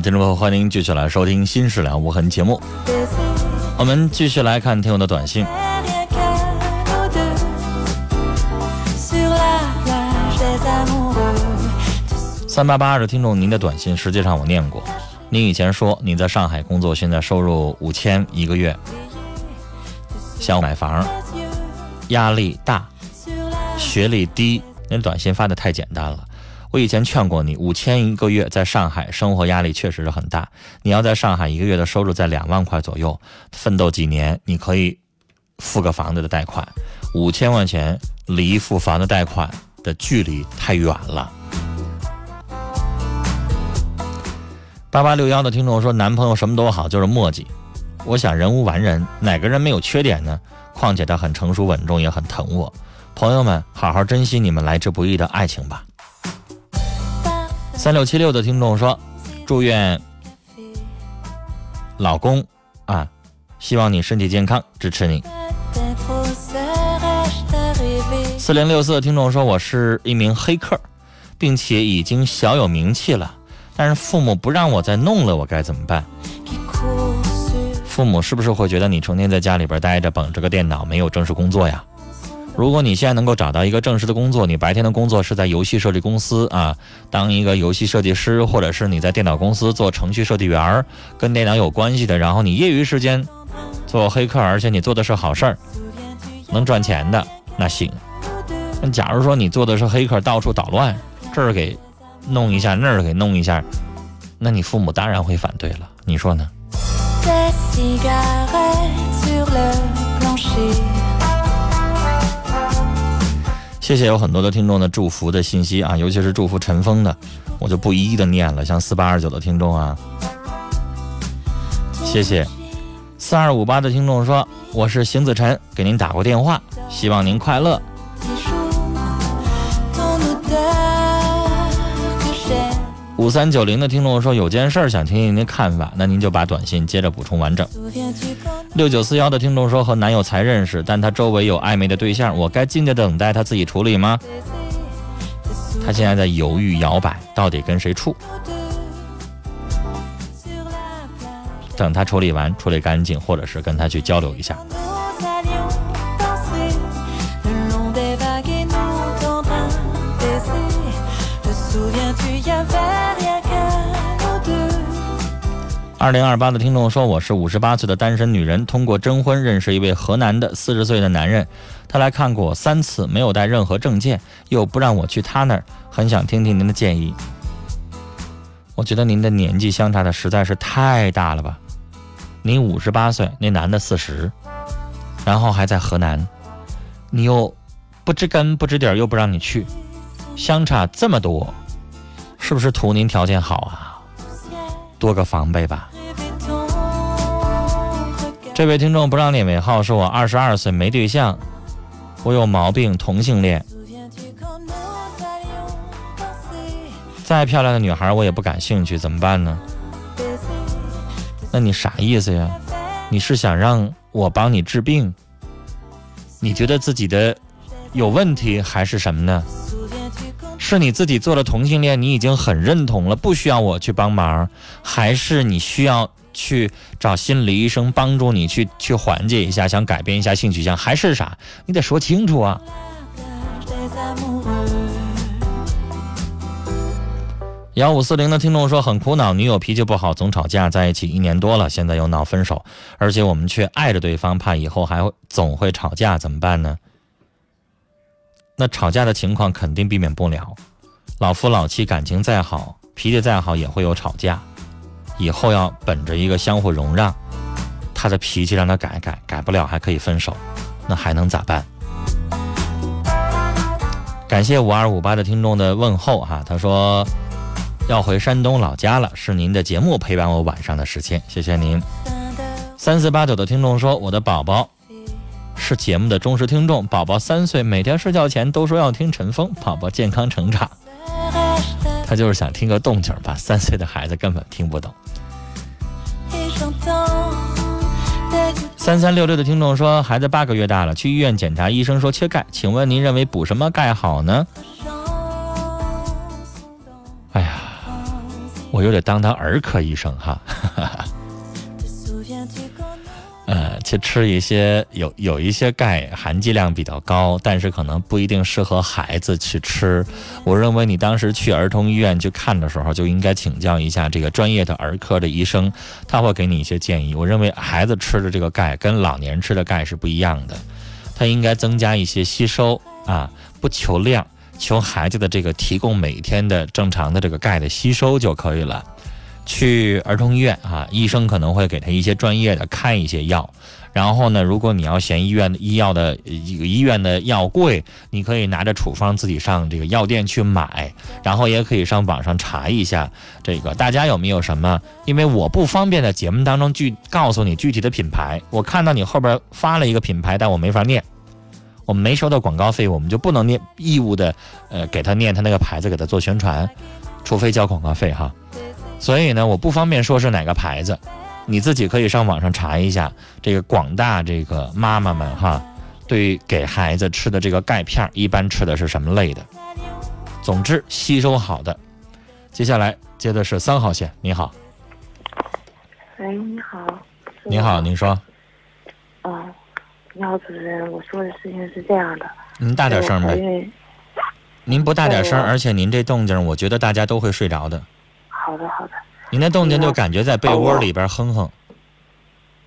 听众朋友，欢迎继续来收听《新事了无痕》节目。我们继续来看听友的短信。三八八二的听众，您的短信实际上我念过。您以前说你在上海工作，现在收入五千一个月，想买房，压力大，学历低。您短信发的太简单了。我以前劝过你，五千一个月在上海生活压力确实是很大。你要在上海一个月的收入在两万块左右，奋斗几年，你可以付个房子的贷款。五千块钱离付房子贷款的距离太远了。八八六幺的听众说，男朋友什么都好，就是磨叽。我想人无完人，哪个人没有缺点呢？况且他很成熟稳重，也很疼我。朋友们，好好珍惜你们来之不易的爱情吧。三六七六的听众说：“祝愿老公啊，希望你身体健康，支持你。”四零六四的听众说：“我是一名黑客，并且已经小有名气了，但是父母不让我再弄了，我该怎么办？”父母是不是会觉得你成天在家里边待着，捧着个电脑，没有正式工作呀？如果你现在能够找到一个正式的工作，你白天的工作是在游戏设计公司啊，当一个游戏设计师，或者是你在电脑公司做程序设计员儿，跟电脑有关系的，然后你业余时间做黑客，而且你做的是好事儿，能赚钱的，那行。那假如说你做的是黑客，到处捣乱，这儿给弄一下，那儿给弄一下，那你父母当然会反对了，你说呢？谢谢有很多的听众的祝福的信息啊，尤其是祝福陈峰的，我就不一一的念了。像四八二九的听众啊，谢谢。四二五八的听众说，我是邢子晨，给您打过电话，希望您快乐。五三九零的听众说，有件事想听听您的看法，那您就把短信接着补充完整。六九四幺的听众说，和男友才认识，但他周围有暧昧的对象，我该静静等待他自己处理吗？他现在在犹豫摇摆，到底跟谁处？等他处理完，处理干净，或者是跟他去交流一下。二零二八的听众说：“我是五十八岁的单身女人，通过征婚认识一位河南的四十岁的男人，他来看过我三次，没有带任何证件，又不让我去他那儿，很想听听您的建议。我觉得您的年纪相差的实在是太大了吧？您五十八岁，那男的四十，然后还在河南，你又不知根不知底儿，又不让你去，相差这么多，是不是图您条件好啊？”多个防备吧。这位听众不让念尾号，说我二十二岁没对象，我有毛病，同性恋。再漂亮的女孩我也不感兴趣，怎么办呢？那你啥意思呀？你是想让我帮你治病？你觉得自己的有问题还是什么呢？是你自己做了同性恋，你已经很认同了，不需要我去帮忙，还是你需要去找心理医生帮助你去去缓解一下，想改变一下性取向，还是啥？你得说清楚啊！幺五四零的听众说很苦恼，女友脾气不好，总吵架，在一起一年多了，现在又闹分手，而且我们却爱着对方，怕以后还会总会吵架，怎么办呢？那吵架的情况肯定避免不了，老夫老妻感情再好，脾气再好也会有吵架。以后要本着一个相互容让，他的脾气让他改改，改不了还可以分手，那还能咋办？感谢五二五八的听众的问候哈，他说要回山东老家了，是您的节目陪伴我晚上的时间，谢谢您。三四八九的听众说我的宝宝。是节目的忠实听众，宝宝三岁，每天睡觉前都说要听陈峰，宝宝健康成长。他就是想听个动静吧，三岁的孩子根本听不懂。三三六六的听众说，孩子八个月大了，去医院检查，医生说缺钙，请问您认为补什么钙好呢？哎呀，我又得当他儿科医生哈。呃，去吃一些有有一些钙含剂量比较高，但是可能不一定适合孩子去吃。我认为你当时去儿童医院去看的时候，就应该请教一下这个专业的儿科的医生，他会给你一些建议。我认为孩子吃的这个钙跟老年吃的钙是不一样的，他应该增加一些吸收啊，不求量，求孩子的这个提供每天的正常的这个钙的吸收就可以了。去儿童医院啊，医生可能会给他一些专业的开一些药，然后呢，如果你要嫌医院的医药的一个医院的药贵，你可以拿着处方自己上这个药店去买，然后也可以上网上查一下这个大家有没有什么，因为我不方便在节目当中具告诉你具体的品牌，我看到你后边发了一个品牌，但我没法念，我们没收到广告费，我们就不能念义务的，呃，给他念他那个牌子，给他做宣传，除非交广告费哈。所以呢，我不方便说是哪个牌子，你自己可以上网上查一下。这个广大这个妈妈们哈，对给孩子吃的这个钙片，一般吃的是什么类的？总之吸收好的。接下来接的是三号线，你好。喂，你好。你好，您说。哦，你好，主持人，我说的事情是这样的。您大点声呗。您不大点声，而且您这动静，我觉得大家都会睡着的。好的，好的。你那动静就感觉在被窝里边哼哼，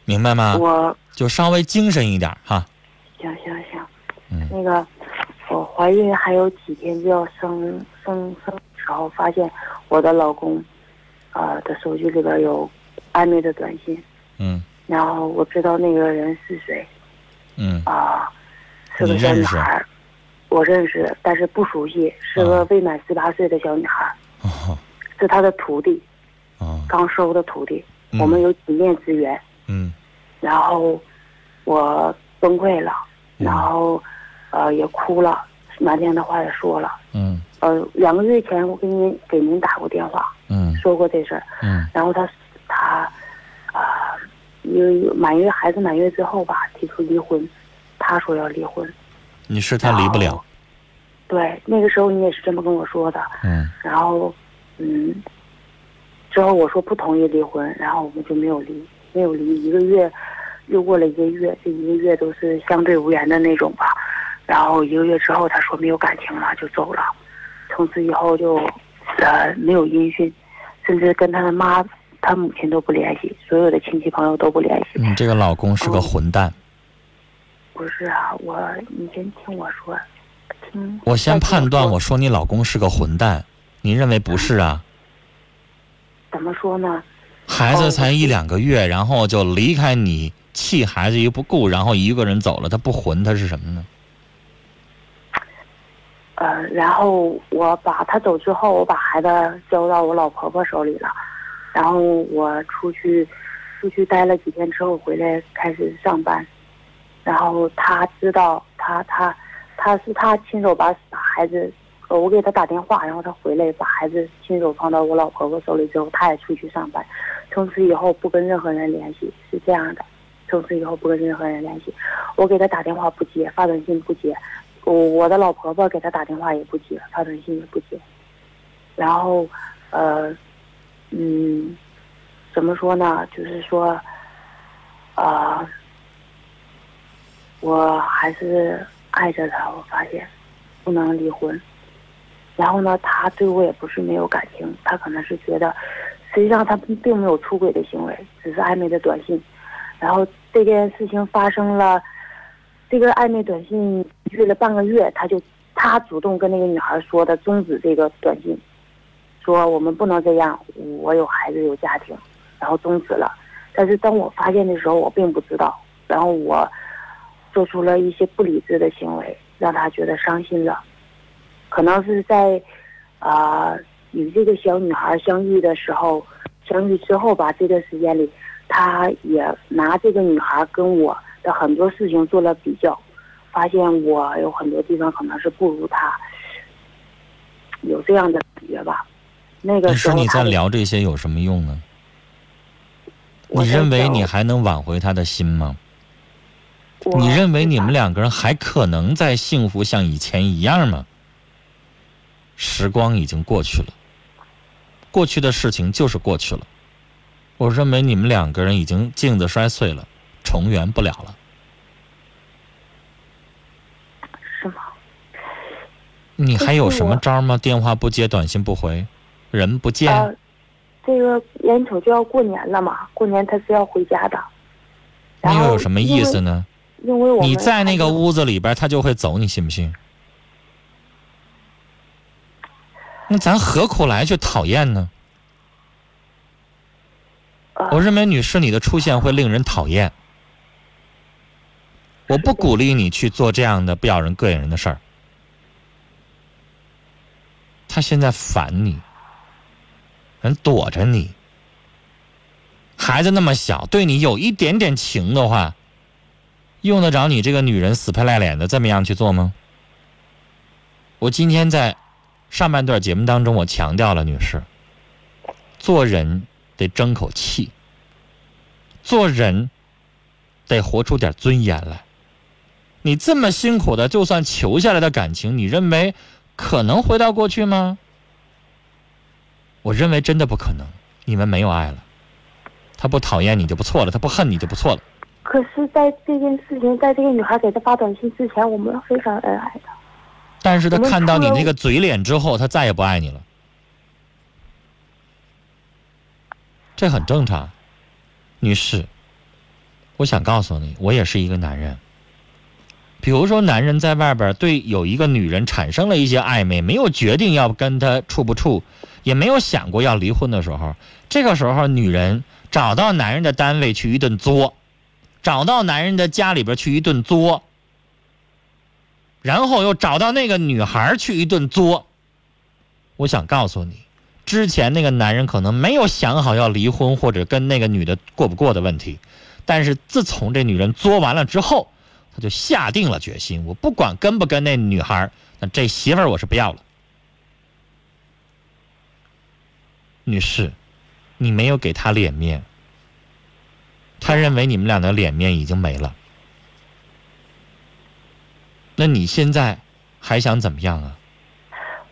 明白吗？我就稍微精神一点哈。行行行，嗯，那个我怀孕还有几天就要生生生时候，发现我的老公啊的手机里边有暧昧的短信。嗯。然后我知道那个人是谁。嗯。啊，是个小女孩，我认识，但是不熟悉，是个未满十八岁的小女孩。哦。是他的徒弟，哦，刚收的徒弟，我们有几面之缘，嗯，然后我崩溃了，然后呃也哭了，难听的话也说了，嗯，呃两个月前我给您给您打过电话，嗯，说过这事儿，嗯，然后他他啊，因为满月孩子满月之后吧，提出离婚，他说要离婚，你是他离不了，对，那个时候你也是这么跟我说的，嗯，然后。嗯，之后我说不同意离婚，然后我们就没有离，没有离。一个月，又过了一个月，这一个月都是相对无言的那种吧。然后一个月之后，他说没有感情了，就走了。从此以后就，呃，没有音讯，甚至跟他的妈他母亲都不联系，所有的亲戚朋友都不联系。你这个老公是个混蛋。不是啊，我你先听我说，听。我先判断，我说你老公是个混蛋，你认为不是啊？怎么说呢？孩子才一两个月，然后就离开你，弃孩子于不顾，然后一个人走了，他不混，他是什么呢？呃，然后我把他走之后，我把孩子交到我老婆婆手里了，然后我出去，出去待了几天之后回来开始上班，然后他知道他他他是他亲手把把孩子，我给他打电话，然后他回来把孩子亲手放到我老婆婆手里之后，他也出去上班，从此以后不跟任何人联系，是这样的，从此以后不跟任何人联系，我给他打电话不接，发短信不接。我我的老婆婆给他打电话也不接，发短信也不接，然后，呃，嗯，怎么说呢？就是说，啊，我还是爱着他，我发现不能离婚。然后呢，他对我也不是没有感情，他可能是觉得，实际上他并没有出轨的行为，只是暧昧的短信。然后这件事情发生了。这个暧昧短信约了半个月，他就他主动跟那个女孩说的终止这个短信，说我们不能这样，我有孩子有家庭，然后终止了。但是当我发现的时候，我并不知道，然后我做出了一些不理智的行为，让他觉得伤心了。可能是在啊与这个小女孩相遇的时候，相遇之后吧，这段时间里，他也拿这个女孩跟我。的很多事情做了比较，发现我有很多地方可能是不如他，有这样的感觉吧。那个时候你说你在聊这些有什么用呢？你认为你还能挽回他的心吗？你认为你们两个人还可能再幸福像以前一样吗？时光已经过去了，过去的事情就是过去了。我认为你们两个人已经镜子摔碎了。重圆不了了，是吗？你还有什么招吗？电话不接，短信不回，人不见。这个眼瞅就要过年了嘛，过年他是要回家的。那又有什么意思呢？因为你在那个屋子里边，他就会走，你信不信？那咱何苦来去讨厌呢？我认为，女士，你的出现会令人讨厌。我不鼓励你去做这样的不咬人、膈应人的事儿。他现在烦你，人躲着你。孩子那么小，对你有一点点情的话，用得着你这个女人死皮赖脸的这么样去做吗？我今天在上半段节目当中，我强调了，女士，做人得争口气，做人得活出点尊严来。你这么辛苦的，就算求下来的感情，你认为可能回到过去吗？我认为真的不可能。你们没有爱了，他不讨厌你就不错了，他不恨你就不错了。可是，在这件事情，在这个女孩给他发短信之前，我们非常恩爱的。但是他看到你那个嘴脸之后，他再也不爱你了。这很正常，女士。我想告诉你，我也是一个男人。比如说，男人在外边对有一个女人产生了一些暧昧，没有决定要跟她处不处，也没有想过要离婚的时候，这个时候女人找到男人的单位去一顿作，找到男人的家里边去一顿作，然后又找到那个女孩去一顿作。我想告诉你，之前那个男人可能没有想好要离婚或者跟那个女的过不过的问题，但是自从这女人作完了之后。他就下定了决心，我不管跟不跟那女孩，那这媳妇儿我是不要了。女士，你没有给他脸面，他认为你们俩的脸面已经没了。那你现在还想怎么样啊？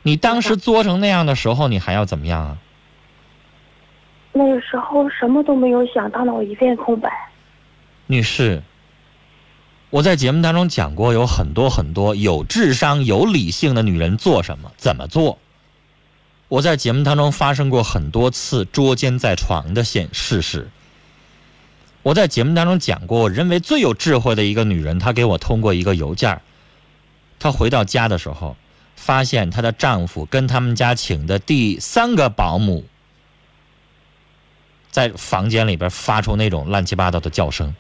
你当时作成那样的时候，你还要怎么样啊？那个时候什么都没有想，大脑一片空白。女士。我在节目当中讲过，有很多很多有智商、有理性的女人做什么、怎么做。我在节目当中发生过很多次捉奸在床的现事实。我在节目当中讲过，我认为最有智慧的一个女人，她给我通过一个邮件她回到家的时候，发现她的丈夫跟他们家请的第三个保姆，在房间里边发出那种乱七八糟的叫声。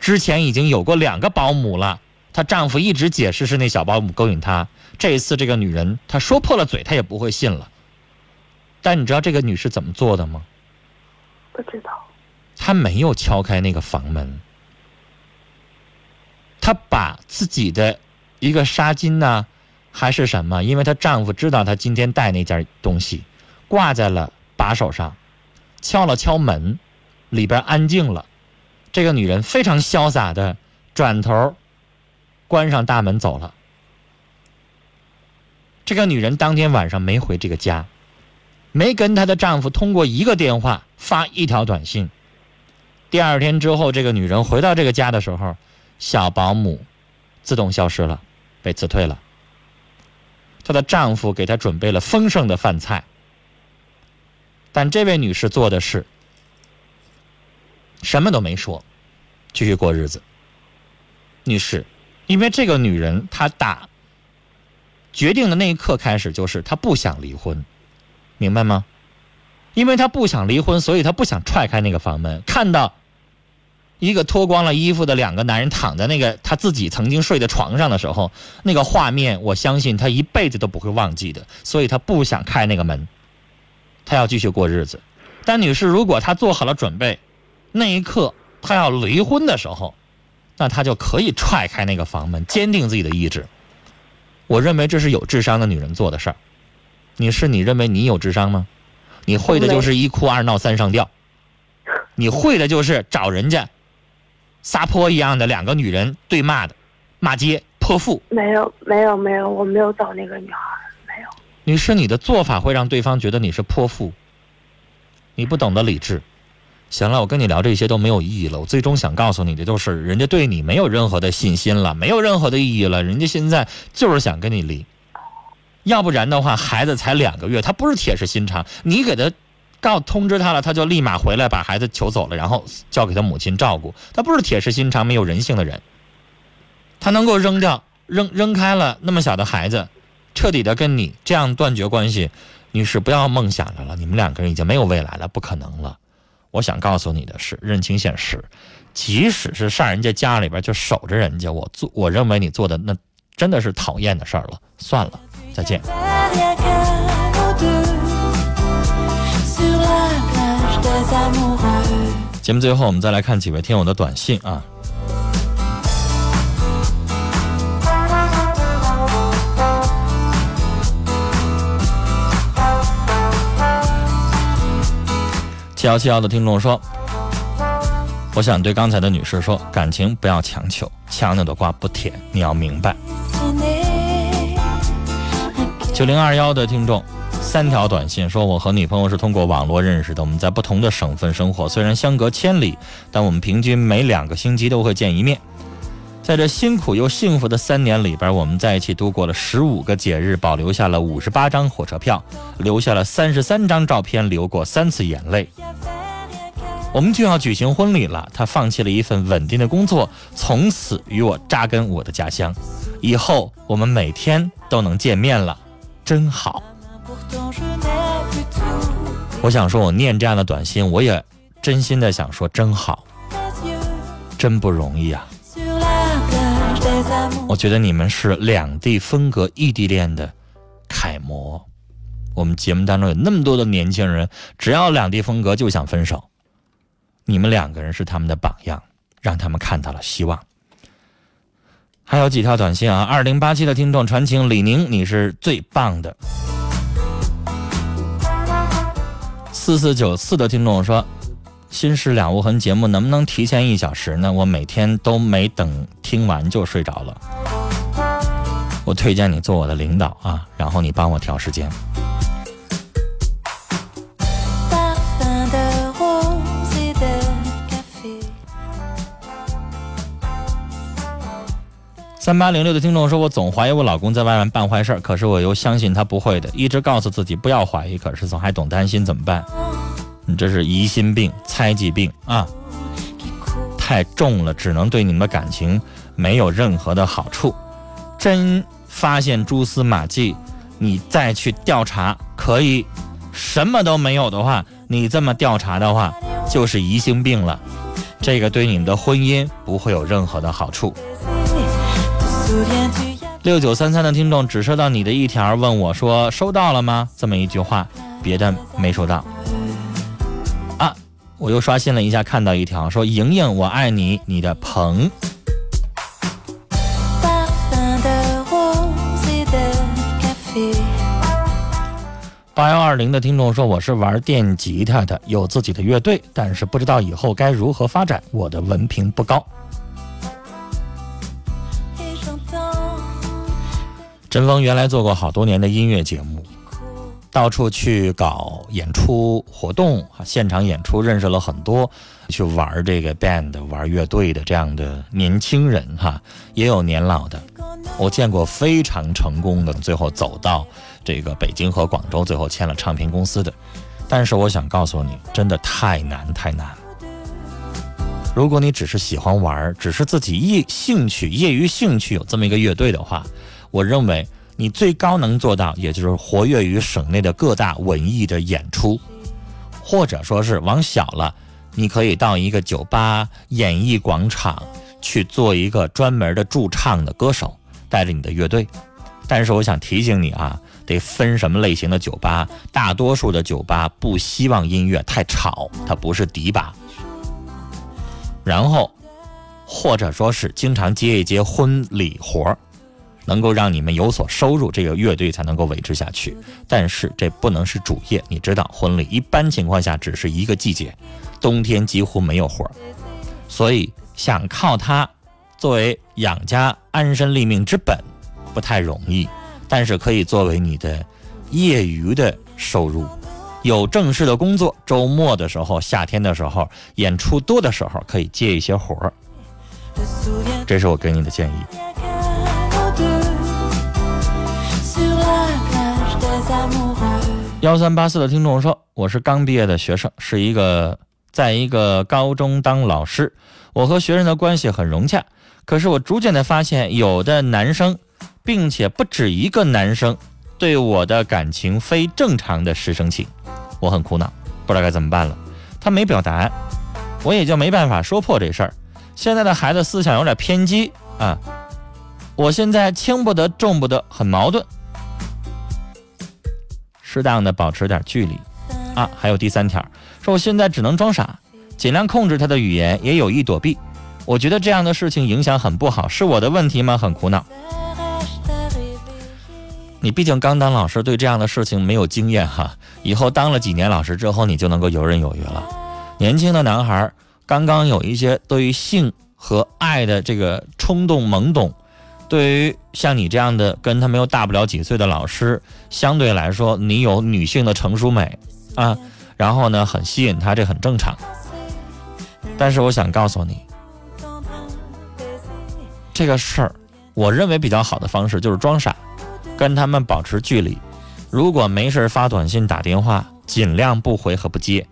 之前已经有过两个保姆了。她丈夫一直解释是那小保姆勾引她，这一次这个女人她说破了嘴，她也不会信了。但你知道这个女士怎么做的吗？不知道。她没有敲开那个房门，她把自己的一个纱巾呢，还是什么？因为她丈夫知道她今天带那件东西，挂在了把手上，敲了敲门，里边安静了。这个女人非常潇洒的转头。关上大门走了。这个女人当天晚上没回这个家，没跟她的丈夫通过一个电话，发一条短信。第二天之后，这个女人回到这个家的时候，小保姆自动消失了，被辞退了。她的丈夫给她准备了丰盛的饭菜，但这位女士做的是什么都没说，继续过日子。女士。因为这个女人，她打决定的那一刻开始，就是她不想离婚，明白吗？因为她不想离婚，所以她不想踹开那个房门，看到一个脱光了衣服的两个男人躺在那个他自己曾经睡的床上的时候，那个画面，我相信他一辈子都不会忘记的。所以他不想开那个门，他要继续过日子。但女士，如果她做好了准备，那一刻她要离婚的时候。那他就可以踹开那个房门，坚定自己的意志。我认为这是有智商的女人做的事儿。你是你认为你有智商吗？你会的就是一哭二闹三上吊，你会的就是找人家撒泼一样的两个女人对骂的，骂街泼妇。没有没有没有，我没有找那个女孩，没有。你是，你的做法会让对方觉得你是泼妇，你不懂得理智。行了，我跟你聊这些都没有意义了。我最终想告诉你的就是，人家对你没有任何的信心了，没有任何的意义了。人家现在就是想跟你离，要不然的话，孩子才两个月，他不是铁石心肠。你给他告通知他了，他就立马回来把孩子求走了，然后交给他母亲照顾。他不是铁石心肠、没有人性的人，他能够扔掉、扔扔开了那么小的孩子，彻底的跟你这样断绝关系。女士，不要梦想着了，你们两个人已经没有未来了，不可能了。我想告诉你的是，认清现实。即使是上人家家里边就守着人家，我做，我认为你做的那真的是讨厌的事儿了。算了，再见。节目最后，我们再来看几位听友的短信啊。七幺七幺的听众说：“我想对刚才的女士说，感情不要强求，强扭的瓜不甜，你要明白。”九零二幺的听众，三条短信说：“我和女朋友是通过网络认识的，我们在不同的省份生活，虽然相隔千里，但我们平均每两个星期都会见一面。”在这辛苦又幸福的三年里边，我们在一起度过了十五个节日，保留下了五十八张火车票，留下了三十三张照片，流过三次眼泪。我们就要举行婚礼了，他放弃了一份稳定的工作，从此与我扎根我的家乡。以后我们每天都能见面了，真好。我想说，我念这样的短信，我也真心的想说，真好，真不容易啊。我觉得你们是两地分隔异地恋的楷模。我们节目当中有那么多的年轻人，只要两地分隔就想分手，你们两个人是他们的榜样，让他们看到了希望。还有几条短信啊，二零八七的听众传情，李宁你是最棒的。四四九四的听众说。心事两无痕节目能不能提前一小时呢？我每天都没等听完就睡着了。我推荐你做我的领导啊，然后你帮我调时间。三八零六的听众说：“我总怀疑我老公在外面办坏事可是我又相信他不会的，一直告诉自己不要怀疑，可是总还总担心，怎么办？你这是疑心病、猜忌病啊，太重了，只能对你们的感情没有任何的好处。真发现蛛丝马迹，你再去调查可以；什么都没有的话，你这么调查的话，就是疑心病了。这个对你们的婚姻不会有任何的好处。”六九三三的听众只收到你的一条，问我说：“收到了吗？”这么一句话，别的没收到。啊，我又刷新了一下，看到一条说：“莹莹，我爱你，你的鹏。”八幺二零的听众说：“我是玩电吉他的，有自己的乐队，但是不知道以后该如何发展，我的文凭不高。”陈峰原来做过好多年的音乐节目，到处去搞演出活动现场演出，认识了很多去玩这个 band、玩乐队的这样的年轻人哈，也有年老的，我见过非常成功的，最后走到这个北京和广州，最后签了唱片公司的。但是我想告诉你，真的太难太难。如果你只是喜欢玩，只是自己业兴趣、业余兴趣有这么一个乐队的话。我认为你最高能做到，也就是活跃于省内的各大文艺的演出，或者说是往小了，你可以到一个酒吧、演艺广场去做一个专门的驻唱的歌手，带着你的乐队。但是我想提醒你啊，得分什么类型的酒吧。大多数的酒吧不希望音乐太吵，它不是迪吧。然后，或者说是经常接一接婚礼活儿。能够让你们有所收入，这个乐队才能够维持下去。但是这不能是主业，你知道，婚礼一般情况下只是一个季节，冬天几乎没有活儿，所以想靠它作为养家安身立命之本，不太容易。但是可以作为你的业余的收入，有正式的工作，周末的时候、夏天的时候、演出多的时候，可以接一些活儿。这是我给你的建议。幺三八四的听众说：“我是刚毕业的学生，是一个在一个高中当老师。我和学生的关系很融洽，可是我逐渐的发现，有的男生，并且不止一个男生，对我的感情非正常的师生情，我很苦恼，不知道该怎么办了。他没表达，我也就没办法说破这事儿。现在的孩子思想有点偏激啊，我现在轻不得重不得，很矛盾。”适当的保持点距离，啊，还有第三条，说我现在只能装傻，尽量控制他的语言，也有意躲避。我觉得这样的事情影响很不好，是我的问题吗？很苦恼。你毕竟刚当老师，对这样的事情没有经验哈。以后当了几年老师之后，你就能够游刃有余了。年轻的男孩刚刚有一些对于性和爱的这个冲动懵懂。对于像你这样的跟他们又大不了几岁的老师，相对来说，你有女性的成熟美啊，然后呢，很吸引他，这很正常。但是我想告诉你，这个事儿，我认为比较好的方式就是装傻，跟他们保持距离。如果没事发短信、打电话，尽量不回和不接。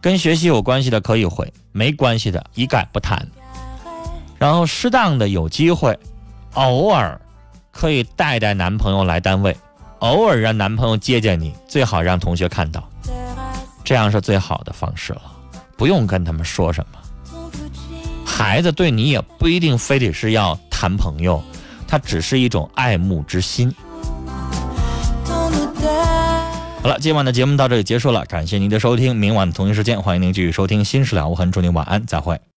跟学习有关系的可以回，没关系的一概不谈。然后适当的有机会。偶尔可以带带男朋友来单位，偶尔让男朋友接接你，最好让同学看到，这样是最好的方式了。不用跟他们说什么，孩子对你也不一定非得是要谈朋友，他只是一种爱慕之心。好了，今晚的节目到这里结束了，感谢您的收听，明晚同一时间欢迎您继续收听《新事了无痕》，祝您晚安，再会。